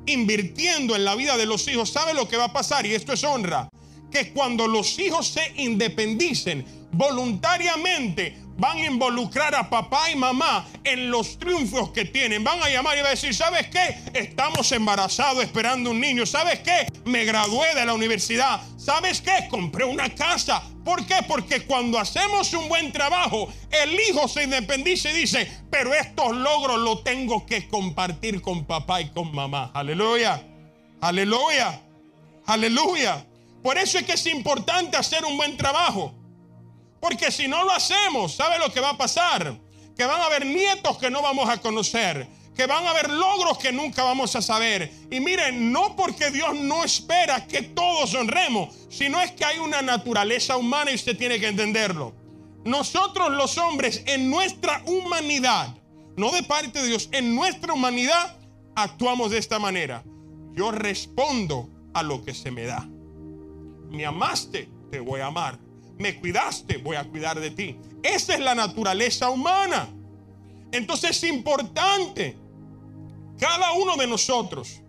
invirtiendo en la vida de los hijos, ¿sabe lo que va a pasar? Y esto es honra. Que cuando los hijos se independicen voluntariamente, van a involucrar a papá y mamá en los triunfos que tienen. Van a llamar y va a decir, ¿sabes qué? Estamos embarazados esperando un niño. ¿Sabes qué? Me gradué de la universidad. ¿Sabes qué? Compré una casa. ¿Por qué? Porque cuando hacemos un buen trabajo, el hijo se independiza y dice, pero estos logros los tengo que compartir con papá y con mamá. Aleluya. Aleluya. Aleluya. Por eso es que es importante hacer un buen trabajo. Porque si no lo hacemos, ¿sabe lo que va a pasar? Que van a haber nietos que no vamos a conocer. Que van a haber logros que nunca vamos a saber. Y miren, no porque Dios no espera que todos honremos, sino es que hay una naturaleza humana y usted tiene que entenderlo. Nosotros los hombres en nuestra humanidad, no de parte de Dios, en nuestra humanidad actuamos de esta manera. Yo respondo a lo que se me da. Me amaste, te voy a amar me cuidaste, voy a cuidar de ti. Esa es la naturaleza humana. Entonces es importante, cada uno de nosotros,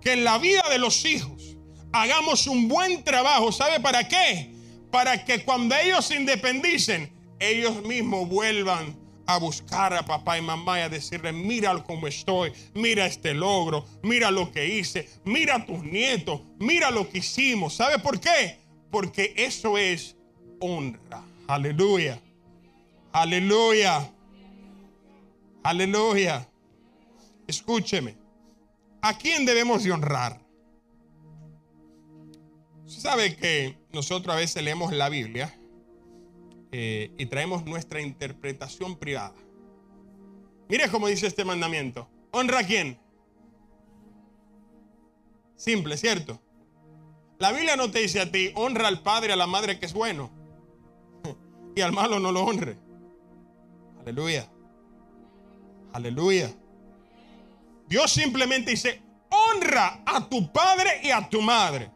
que en la vida de los hijos hagamos un buen trabajo. ¿Sabe para qué? Para que cuando ellos se independicen, ellos mismos vuelvan a buscar a papá y mamá y a decirle, mira cómo estoy, mira este logro, mira lo que hice, mira tus nietos, mira lo que hicimos. ¿Sabe por qué? Porque eso es honra. Aleluya. Aleluya. Aleluya. Escúcheme. ¿A quién debemos de honrar? Usted sabe que nosotros a veces leemos la Biblia eh, y traemos nuestra interpretación privada. Mire cómo dice este mandamiento. ¿Honra a quién? Simple, ¿cierto? La Biblia no te dice a ti, honra al padre, a la madre que es bueno. Y al malo no lo honre. Aleluya. Aleluya. Dios simplemente dice, honra a tu padre y a tu madre.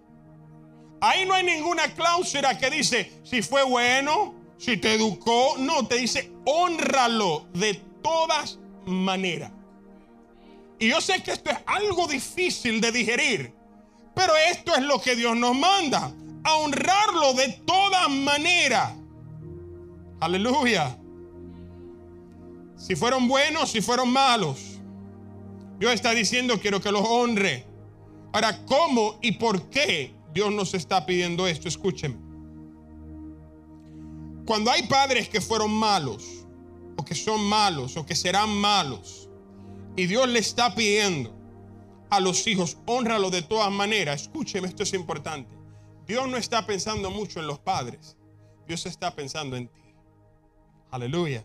Ahí no hay ninguna cláusula que dice, si fue bueno, si te educó. No, te dice, honralo de todas maneras. Y yo sé que esto es algo difícil de digerir, pero esto es lo que Dios nos manda, a honrarlo de todas maneras. Aleluya. Si fueron buenos, si fueron malos. Dios está diciendo, quiero que los honre. Ahora, ¿cómo y por qué Dios nos está pidiendo esto? Escúcheme. Cuando hay padres que fueron malos, o que son malos, o que serán malos, y Dios le está pidiendo a los hijos, honralo de todas maneras. Escúcheme, esto es importante. Dios no está pensando mucho en los padres. Dios está pensando en ti. Aleluya.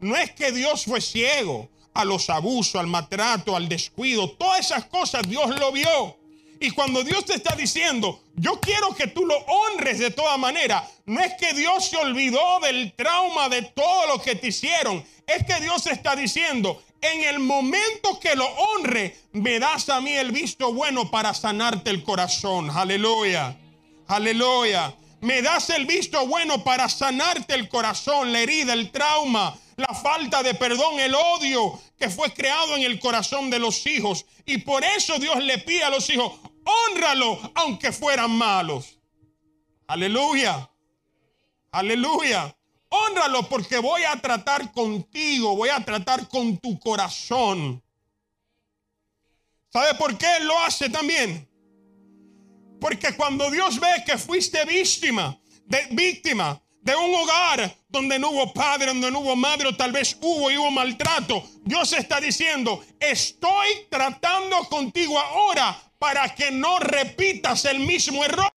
No es que Dios fue ciego a los abusos, al maltrato, al descuido. Todas esas cosas Dios lo vio. Y cuando Dios te está diciendo, yo quiero que tú lo honres de toda manera, no es que Dios se olvidó del trauma de todo lo que te hicieron. Es que Dios está diciendo, en el momento que lo honre, me das a mí el visto bueno para sanarte el corazón. Aleluya. Aleluya. Me das el visto bueno para sanarte el corazón, la herida, el trauma, la falta de perdón, el odio que fue creado en el corazón de los hijos. Y por eso Dios le pide a los hijos, honralo aunque fueran malos. Aleluya. Aleluya. Honralo porque voy a tratar contigo, voy a tratar con tu corazón. ¿Sabe por qué lo hace también? Porque cuando Dios ve que fuiste víctima, de, víctima de un hogar donde no hubo padre, donde no hubo madre, o tal vez hubo y hubo maltrato, Dios está diciendo, estoy tratando contigo ahora para que no repitas el mismo error.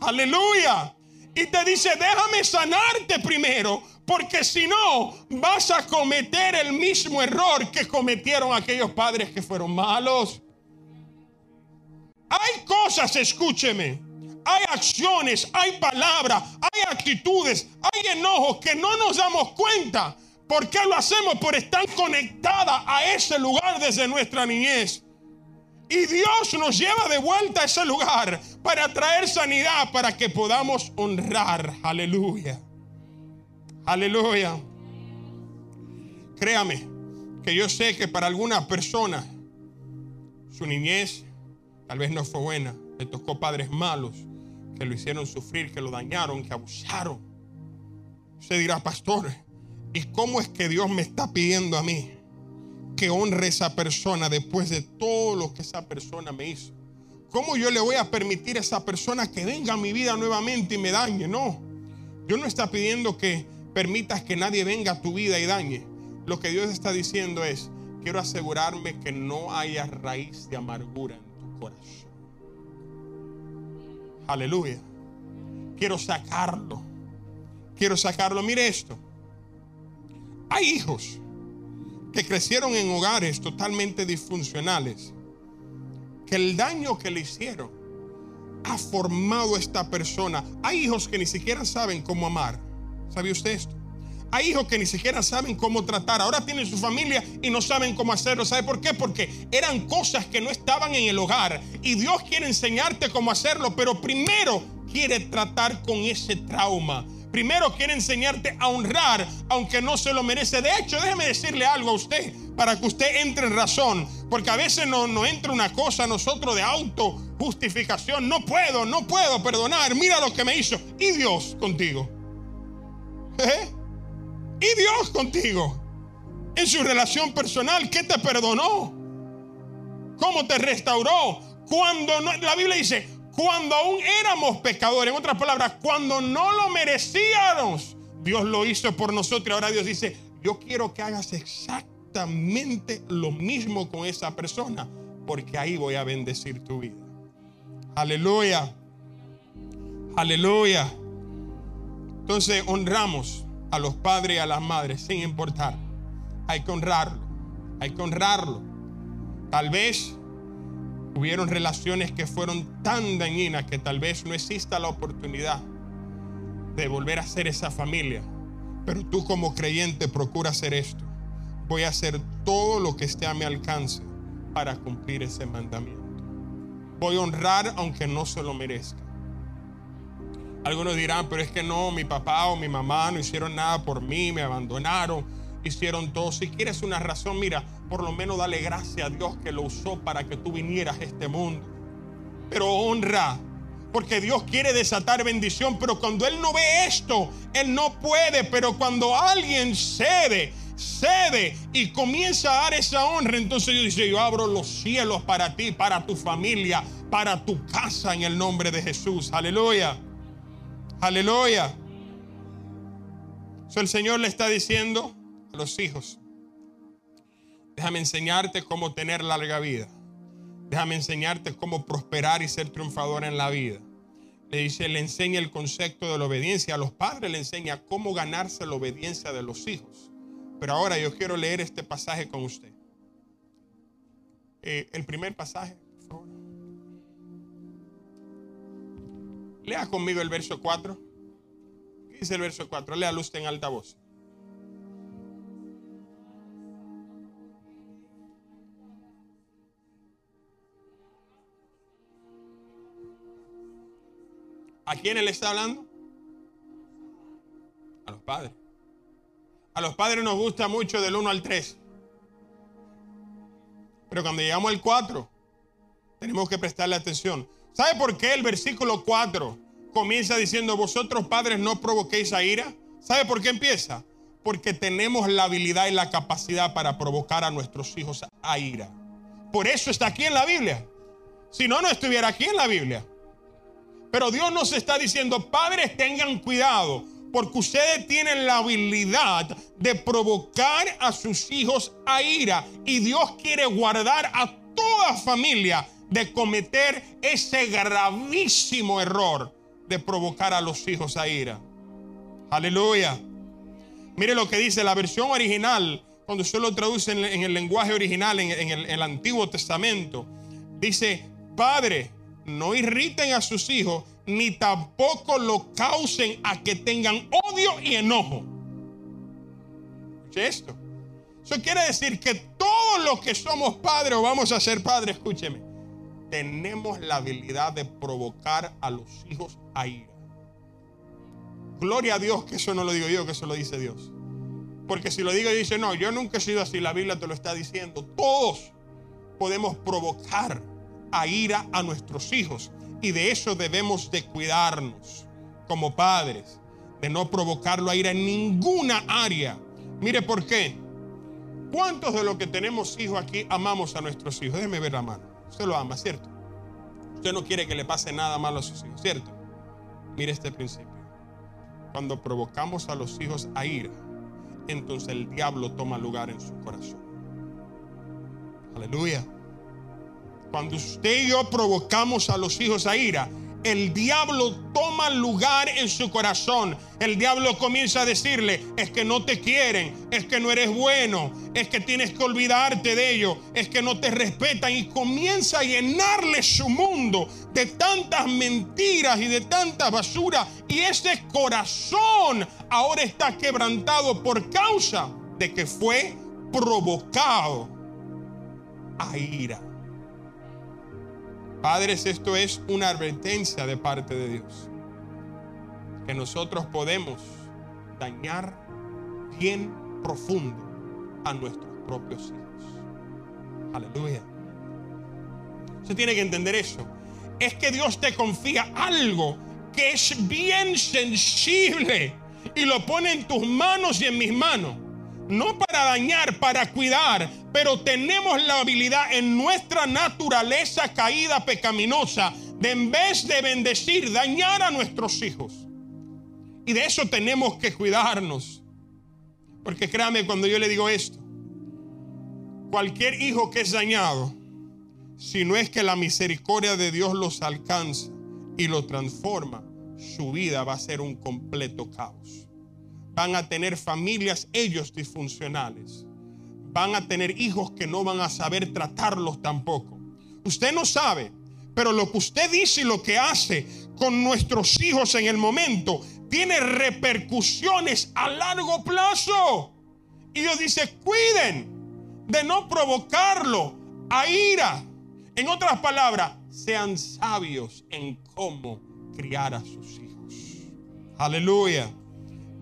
Aleluya. Y te dice, déjame sanarte primero, porque si no, vas a cometer el mismo error que cometieron aquellos padres que fueron malos. Hay cosas, escúcheme, hay acciones, hay palabras, hay actitudes, hay enojos que no nos damos cuenta. ¿Por qué lo hacemos? Por estar conectada a ese lugar desde nuestra niñez. Y Dios nos lleva de vuelta a ese lugar para traer sanidad, para que podamos honrar. Aleluya. Aleluya. Créame que yo sé que para alguna persona su niñez tal vez no fue buena. Le tocó padres malos que lo hicieron sufrir, que lo dañaron, que abusaron. Usted dirá, pastor, ¿y cómo es que Dios me está pidiendo a mí? que honre a esa persona después de todo lo que esa persona me hizo. ¿Cómo yo le voy a permitir a esa persona que venga a mi vida nuevamente y me dañe? No. Dios no está pidiendo que permitas que nadie venga a tu vida y dañe. Lo que Dios está diciendo es, quiero asegurarme que no haya raíz de amargura corazón. Aleluya. Quiero sacarlo. Quiero sacarlo. Mire esto. Hay hijos que crecieron en hogares totalmente disfuncionales, que el daño que le hicieron ha formado esta persona. Hay hijos que ni siquiera saben cómo amar. ¿Sabe usted esto? Hay hijos que ni siquiera saben cómo tratar. Ahora tienen su familia y no saben cómo hacerlo. ¿Sabe por qué? Porque eran cosas que no estaban en el hogar. Y Dios quiere enseñarte cómo hacerlo, pero primero quiere tratar con ese trauma. Primero quiere enseñarte a honrar, aunque no se lo merece. De hecho, déjeme decirle algo a usted para que usted entre en razón. Porque a veces no, no entra una cosa a nosotros de auto justificación. No puedo, no puedo perdonar. Mira lo que me hizo. Y Dios contigo. <laughs> ¿Eh? Y Dios contigo. En su relación personal, ¿qué te perdonó? ¿Cómo te restauró? Cuando no, la Biblia dice, cuando aún éramos pecadores. En otras palabras, cuando no lo merecíamos, Dios lo hizo por nosotros. Ahora Dios dice, yo quiero que hagas exactamente lo mismo con esa persona, porque ahí voy a bendecir tu vida. Aleluya. Aleluya. Entonces honramos a los padres y a las madres sin importar. Hay que honrarlo. Hay que honrarlo. Tal vez Hubieron relaciones que fueron tan dañinas que tal vez no exista la oportunidad de volver a ser esa familia. Pero tú como creyente procura hacer esto. Voy a hacer todo lo que esté a mi alcance para cumplir ese mandamiento. Voy a honrar aunque no se lo merezca. Algunos dirán, pero es que no, mi papá o mi mamá no hicieron nada por mí, me abandonaron, hicieron todo. Si quieres una razón, mira, por lo menos dale gracias a Dios que lo usó para que tú vinieras a este mundo. Pero honra, porque Dios quiere desatar bendición, pero cuando Él no ve esto, Él no puede, pero cuando alguien cede, cede y comienza a dar esa honra, entonces Dios dice, yo abro los cielos para ti, para tu familia, para tu casa en el nombre de Jesús. Aleluya. Aleluya. El Señor le está diciendo a los hijos, déjame enseñarte cómo tener larga vida. Déjame enseñarte cómo prosperar y ser triunfador en la vida. Le dice, le enseña el concepto de la obediencia. A los padres le enseña cómo ganarse la obediencia de los hijos. Pero ahora yo quiero leer este pasaje con usted. Eh, el primer pasaje, Lea conmigo el verso 4. ¿Qué dice el verso 4? Lea usted en alta voz. ¿A quién le está hablando? A los padres. A los padres nos gusta mucho del 1 al 3. Pero cuando llegamos al 4, tenemos que prestarle atención. ¿Sabe por qué el versículo 4 comienza diciendo, vosotros padres no provoquéis a ira? ¿Sabe por qué empieza? Porque tenemos la habilidad y la capacidad para provocar a nuestros hijos a ira. Por eso está aquí en la Biblia. Si no, no estuviera aquí en la Biblia. Pero Dios nos está diciendo, padres tengan cuidado, porque ustedes tienen la habilidad de provocar a sus hijos a ira. Y Dios quiere guardar a toda familia de cometer ese gravísimo error de provocar a los hijos a ira. Aleluya. Mire lo que dice la versión original, cuando usted lo traduce en, el lenguaje original, en, el Antiguo Testamento. Dice, Padre, no irriten a sus hijos, ni tampoco lo causen a que tengan odio y enojo. Escuche esto. Eso quiere decir que todos los que somos padres o vamos a ser padres, escúcheme, tenemos la habilidad de provocar a los hijos a ira. Gloria a Dios que eso no lo digo yo, que eso lo dice Dios. Porque si lo digo y dice, no, yo nunca he sido así, la Biblia te lo está diciendo. Todos podemos provocar a ira a nuestros hijos. Y de eso debemos de cuidarnos como padres, de no provocarlo a ira en ninguna área. Mire por qué. ¿Cuántos de los que tenemos hijos aquí amamos a nuestros hijos? Déjeme ver la mano. Usted lo ama, ¿cierto? Usted no quiere que le pase nada malo a sus hijos, ¿cierto? Mire este principio. Cuando provocamos a los hijos a ira, entonces el diablo toma lugar en su corazón. Aleluya. Cuando usted y yo provocamos a los hijos a ira, el diablo toma lugar en su corazón. El diablo comienza a decirle, es que no te quieren, es que no eres bueno, es que tienes que olvidarte de ellos, es que no te respetan y comienza a llenarle su mundo de tantas mentiras y de tanta basura. Y ese corazón ahora está quebrantado por causa de que fue provocado a ira. Padres, esto es una advertencia de parte de Dios. Que nosotros podemos dañar bien profundo a nuestros propios hijos. Aleluya. Usted tiene que entender eso. Es que Dios te confía algo que es bien sensible y lo pone en tus manos y en mis manos no para dañar, para cuidar, pero tenemos la habilidad en nuestra naturaleza caída pecaminosa de en vez de bendecir, dañar a nuestros hijos. Y de eso tenemos que cuidarnos. Porque créame cuando yo le digo esto, cualquier hijo que es dañado, si no es que la misericordia de Dios los alcanza y lo transforma, su vida va a ser un completo caos van a tener familias ellos disfuncionales. Van a tener hijos que no van a saber tratarlos tampoco. usted no sabe, pero lo que usted dice y lo que hace con nuestros hijos en el momento tiene repercusiones a largo plazo. Y Dios dice, cuiden de no provocarlo a ira. En otras palabras, sean sabios en cómo criar a sus hijos. Aleluya.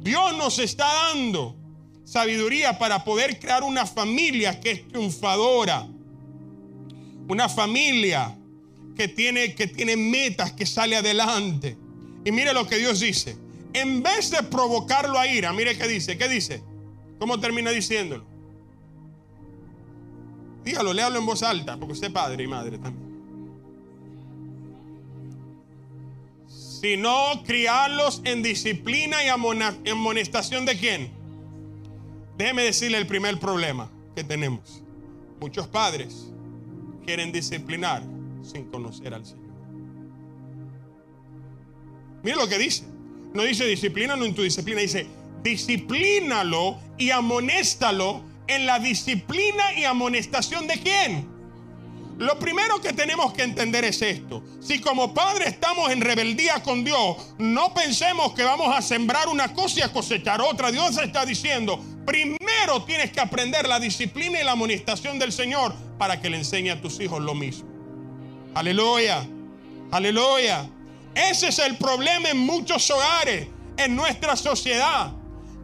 Dios nos está dando sabiduría para poder crear una familia que es triunfadora. Una familia que tiene, que tiene metas, que sale adelante. Y mire lo que Dios dice. En vez de provocarlo a ira, mire qué dice. ¿Qué dice? ¿Cómo termina diciéndolo? Dígalo, léalo en voz alta, porque usted es padre y madre también. Sino criarlos en disciplina y amonestación de quién. Déjeme decirle el primer problema que tenemos. Muchos padres quieren disciplinar sin conocer al Señor. Mire lo que dice. No dice disciplínalo en tu disciplina, dice disciplínalo y amonéstalo en la disciplina y amonestación de quién. Lo primero que tenemos que entender es esto. Si como padre estamos en rebeldía con Dios, no pensemos que vamos a sembrar una cosa y a cosechar otra. Dios está diciendo, primero tienes que aprender la disciplina y la amonestación del Señor para que le enseñe a tus hijos lo mismo. Aleluya, aleluya. Ese es el problema en muchos hogares, en nuestra sociedad,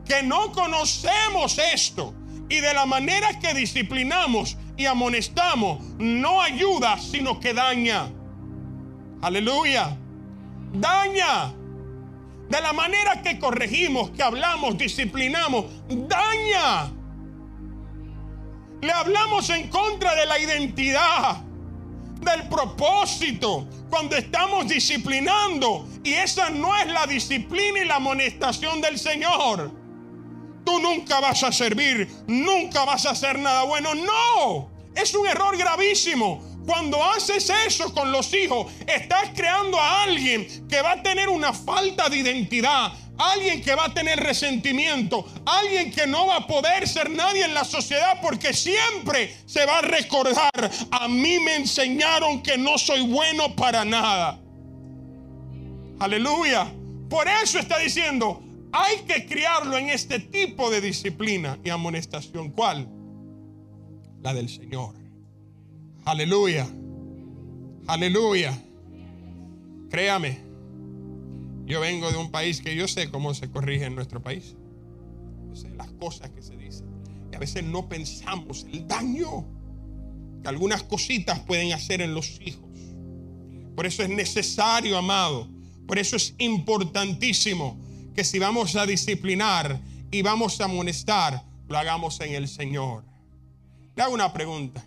que no conocemos esto. Y de la manera que disciplinamos y amonestamos, no ayuda, sino que daña. Aleluya. Daña. De la manera que corregimos, que hablamos, disciplinamos, daña. Le hablamos en contra de la identidad, del propósito, cuando estamos disciplinando. Y esa no es la disciplina y la amonestación del Señor tú nunca vas a servir, nunca vas a hacer nada bueno. No, es un error gravísimo. Cuando haces eso con los hijos, estás creando a alguien que va a tener una falta de identidad, alguien que va a tener resentimiento, alguien que no va a poder ser nadie en la sociedad porque siempre se va a recordar, a mí me enseñaron que no soy bueno para nada. Aleluya. Por eso está diciendo, hay que criarlo en este tipo de disciplina y amonestación. ¿Cuál? La del Señor. Aleluya. Aleluya. Créame, yo vengo de un país que yo sé cómo se corrige en nuestro país. Yo sé las cosas que se dicen. Y a veces no pensamos el daño que algunas cositas pueden hacer en los hijos. Por eso es necesario, amado. Por eso es importantísimo que si vamos a disciplinar y vamos a amonestar, lo hagamos en el Señor. Le hago una pregunta.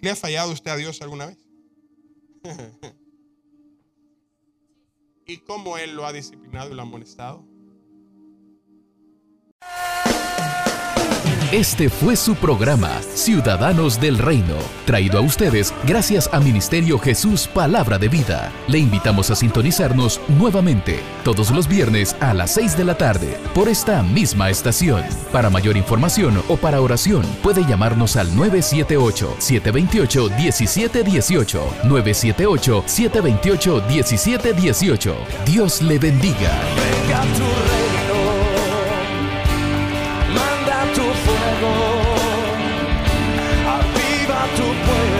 ¿Le ha fallado usted a Dios alguna vez? <laughs> ¿Y cómo Él lo ha disciplinado y lo ha amonestado? Este fue su programa, Ciudadanos del Reino, traído a ustedes gracias a Ministerio Jesús Palabra de Vida. Le invitamos a sintonizarnos nuevamente todos los viernes a las 6 de la tarde por esta misma estación. Para mayor información o para oración, puede llamarnos al 978-728-1718. 978-728-1718. Dios le bendiga. way.